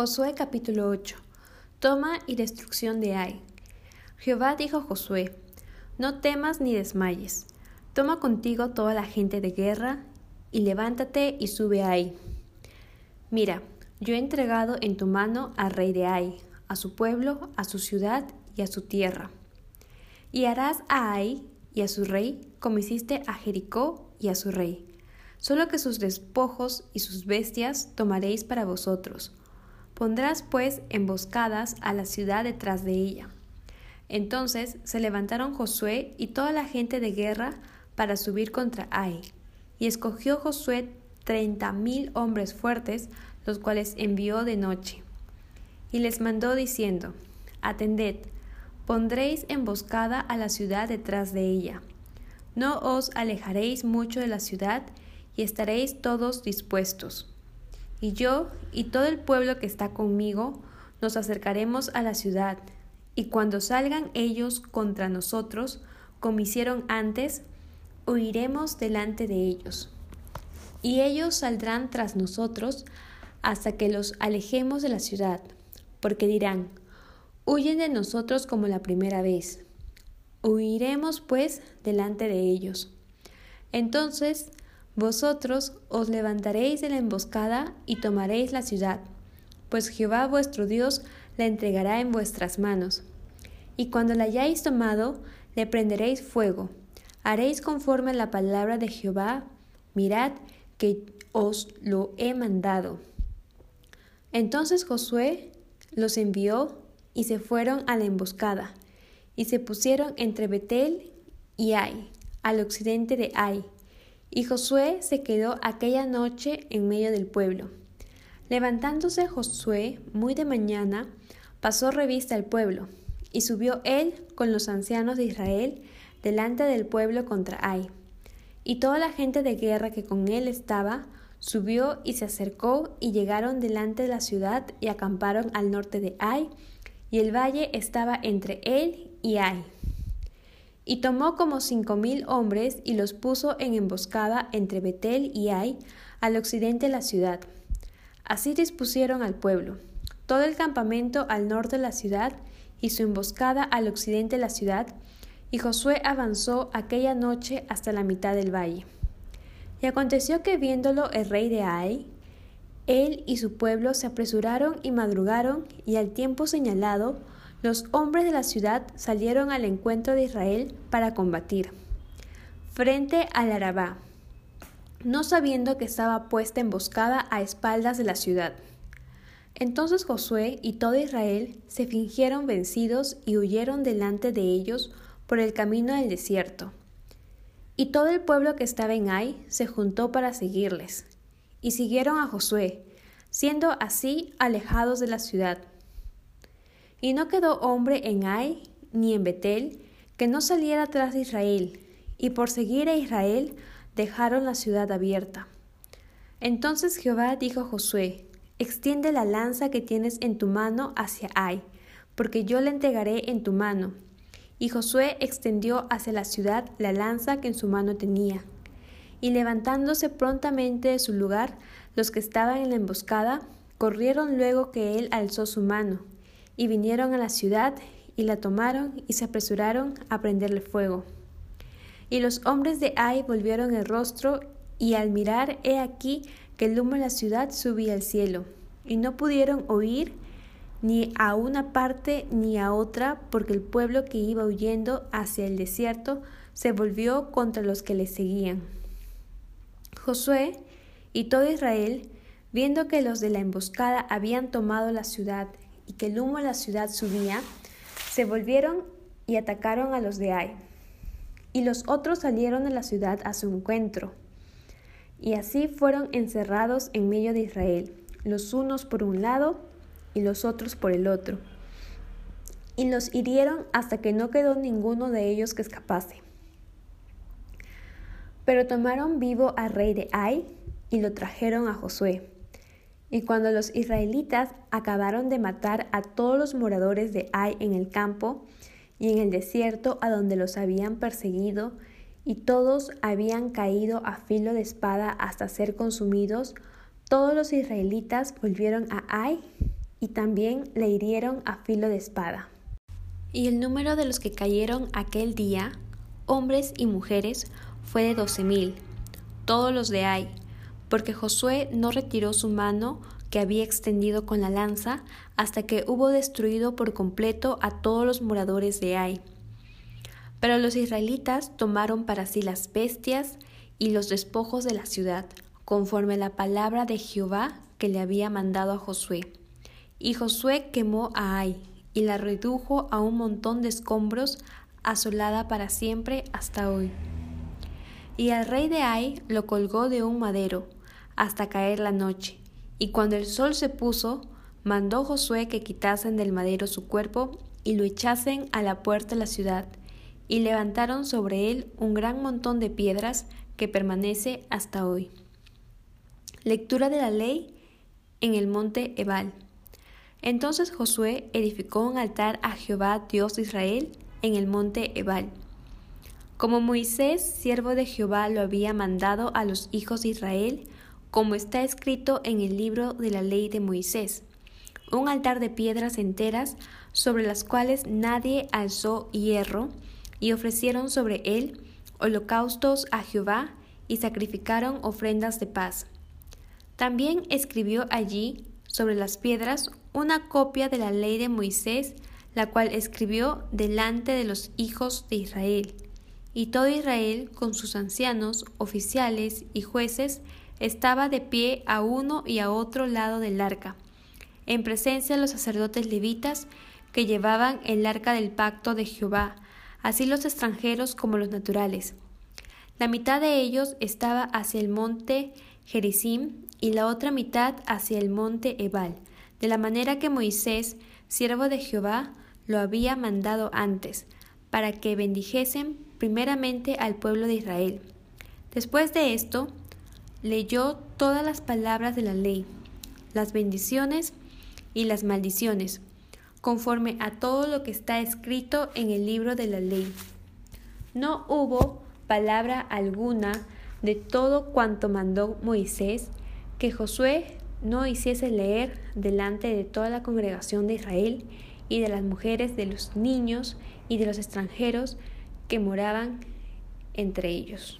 Josué capítulo 8. Toma y destrucción de Ai. Jehová dijo a Josué, No temas ni desmayes. Toma contigo toda la gente de guerra y levántate y sube a Ai. Mira, yo he entregado en tu mano al rey de Ai, a su pueblo, a su ciudad y a su tierra. Y harás a Ai y a su rey como hiciste a Jericó y a su rey. Solo que sus despojos y sus bestias tomaréis para vosotros Pondrás pues emboscadas a la ciudad detrás de ella. Entonces se levantaron Josué y toda la gente de guerra para subir contra Ai. Y escogió Josué treinta mil hombres fuertes, los cuales envió de noche. Y les mandó diciendo, Atended, pondréis emboscada a la ciudad detrás de ella. No os alejaréis mucho de la ciudad, y estaréis todos dispuestos y yo y todo el pueblo que está conmigo nos acercaremos a la ciudad, y cuando salgan ellos contra nosotros, como hicieron antes, huiremos delante de ellos. Y ellos saldrán tras nosotros hasta que los alejemos de la ciudad, porque dirán, huyen de nosotros como la primera vez. Huiremos pues delante de ellos. Entonces vosotros os levantaréis de la emboscada y tomaréis la ciudad, pues Jehová vuestro Dios la entregará en vuestras manos. Y cuando la hayáis tomado, le prenderéis fuego. Haréis conforme a la palabra de Jehová, mirad que os lo he mandado. Entonces Josué los envió y se fueron a la emboscada, y se pusieron entre Betel y Ai, al occidente de Ai, y Josué se quedó aquella noche en medio del pueblo. Levantándose Josué muy de mañana, pasó revista al pueblo, y subió él con los ancianos de Israel delante del pueblo contra Ai. Y toda la gente de guerra que con él estaba subió y se acercó y llegaron delante de la ciudad y acamparon al norte de Ai, y el valle estaba entre él y Ai. Y tomó como cinco mil hombres y los puso en emboscada entre Betel y Ai, al occidente de la ciudad. Así dispusieron al pueblo, todo el campamento al norte de la ciudad y su emboscada al occidente de la ciudad, y Josué avanzó aquella noche hasta la mitad del valle. Y aconteció que viéndolo el rey de Ai, él y su pueblo se apresuraron y madrugaron, y al tiempo señalado los hombres de la ciudad salieron al encuentro de Israel para combatir, frente al Arabá, no sabiendo que estaba puesta emboscada a espaldas de la ciudad. Entonces Josué y todo Israel se fingieron vencidos y huyeron delante de ellos por el camino del desierto. Y todo el pueblo que estaba en Ai se juntó para seguirles, y siguieron a Josué, siendo así alejados de la ciudad. Y no quedó hombre en Ai ni en Betel que no saliera tras de Israel, y por seguir a Israel dejaron la ciudad abierta. Entonces Jehová dijo a Josué, extiende la lanza que tienes en tu mano hacia Ai, porque yo la entregaré en tu mano. Y Josué extendió hacia la ciudad la lanza que en su mano tenía. Y levantándose prontamente de su lugar, los que estaban en la emboscada, corrieron luego que él alzó su mano, y vinieron a la ciudad y la tomaron y se apresuraron a prenderle fuego. Y los hombres de Ai volvieron el rostro y al mirar he aquí que el humo de la ciudad subía al cielo, y no pudieron oír ni a una parte ni a otra, porque el pueblo que iba huyendo hacia el desierto se volvió contra los que le seguían. Josué y todo Israel, viendo que los de la emboscada habían tomado la ciudad y que el humo de la ciudad subía, se volvieron y atacaron a los de Ai. Y los otros salieron de la ciudad a su encuentro. Y así fueron encerrados en medio de Israel, los unos por un lado y los otros por el otro. Y los hirieron hasta que no quedó ninguno de ellos que escapase. Pero tomaron vivo al rey de Ai y lo trajeron a Josué y cuando los israelitas acabaron de matar a todos los moradores de Ai en el campo y en el desierto a donde los habían perseguido, y todos habían caído a filo de espada hasta ser consumidos, todos los israelitas volvieron a Ai y también le hirieron a filo de espada. Y el número de los que cayeron aquel día, hombres y mujeres, fue de doce mil, todos los de Ai, porque Josué no retiró su mano que había extendido con la lanza hasta que hubo destruido por completo a todos los moradores de Ai. Pero los israelitas tomaron para sí las bestias y los despojos de la ciudad, conforme la palabra de Jehová que le había mandado a Josué. Y Josué quemó a Ai y la redujo a un montón de escombros, asolada para siempre hasta hoy. Y al rey de Ai lo colgó de un madero, hasta caer la noche, y cuando el sol se puso, mandó Josué que quitasen del madero su cuerpo y lo echasen a la puerta de la ciudad, y levantaron sobre él un gran montón de piedras que permanece hasta hoy. Lectura de la ley en el monte Ebal. Entonces Josué edificó un altar a Jehová Dios de Israel en el monte Ebal, como Moisés, siervo de Jehová, lo había mandado a los hijos de Israel, como está escrito en el libro de la ley de Moisés, un altar de piedras enteras sobre las cuales nadie alzó hierro, y ofrecieron sobre él holocaustos a Jehová y sacrificaron ofrendas de paz. También escribió allí sobre las piedras una copia de la ley de Moisés, la cual escribió delante de los hijos de Israel. Y todo Israel, con sus ancianos, oficiales y jueces, estaba de pie a uno y a otro lado del arca, en presencia de los sacerdotes levitas que llevaban el arca del pacto de Jehová, así los extranjeros como los naturales. La mitad de ellos estaba hacia el monte Gerizim y la otra mitad hacia el monte Ebal, de la manera que Moisés, siervo de Jehová, lo había mandado antes, para que bendijesen primeramente al pueblo de Israel. Después de esto, leyó todas las palabras de la ley, las bendiciones y las maldiciones, conforme a todo lo que está escrito en el libro de la ley. No hubo palabra alguna de todo cuanto mandó Moisés que Josué no hiciese leer delante de toda la congregación de Israel y de las mujeres, de los niños y de los extranjeros que moraban entre ellos.